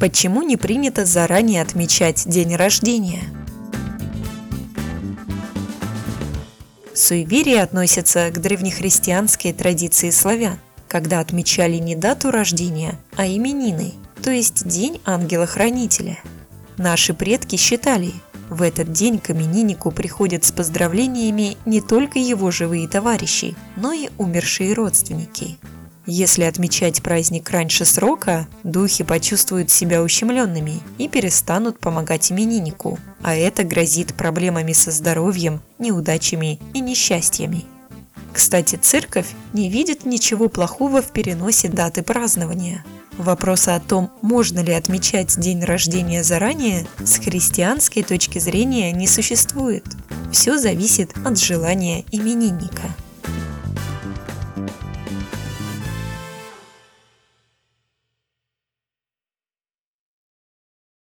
Почему не принято заранее отмечать день рождения? Суеверие относятся к древнехристианской традиции славян, когда отмечали не дату рождения, а именины, то есть день ангела-хранителя. Наши предки считали, в этот день к имениннику приходят с поздравлениями не только его живые товарищи, но и умершие родственники. Если отмечать праздник раньше срока, духи почувствуют себя ущемленными и перестанут помогать имениннику, а это грозит проблемами со здоровьем, неудачами и несчастьями. Кстати, церковь не видит ничего плохого в переносе даты празднования. Вопроса о том, можно ли отмечать день рождения заранее, с христианской точки зрения не существует. Все зависит от желания именинника.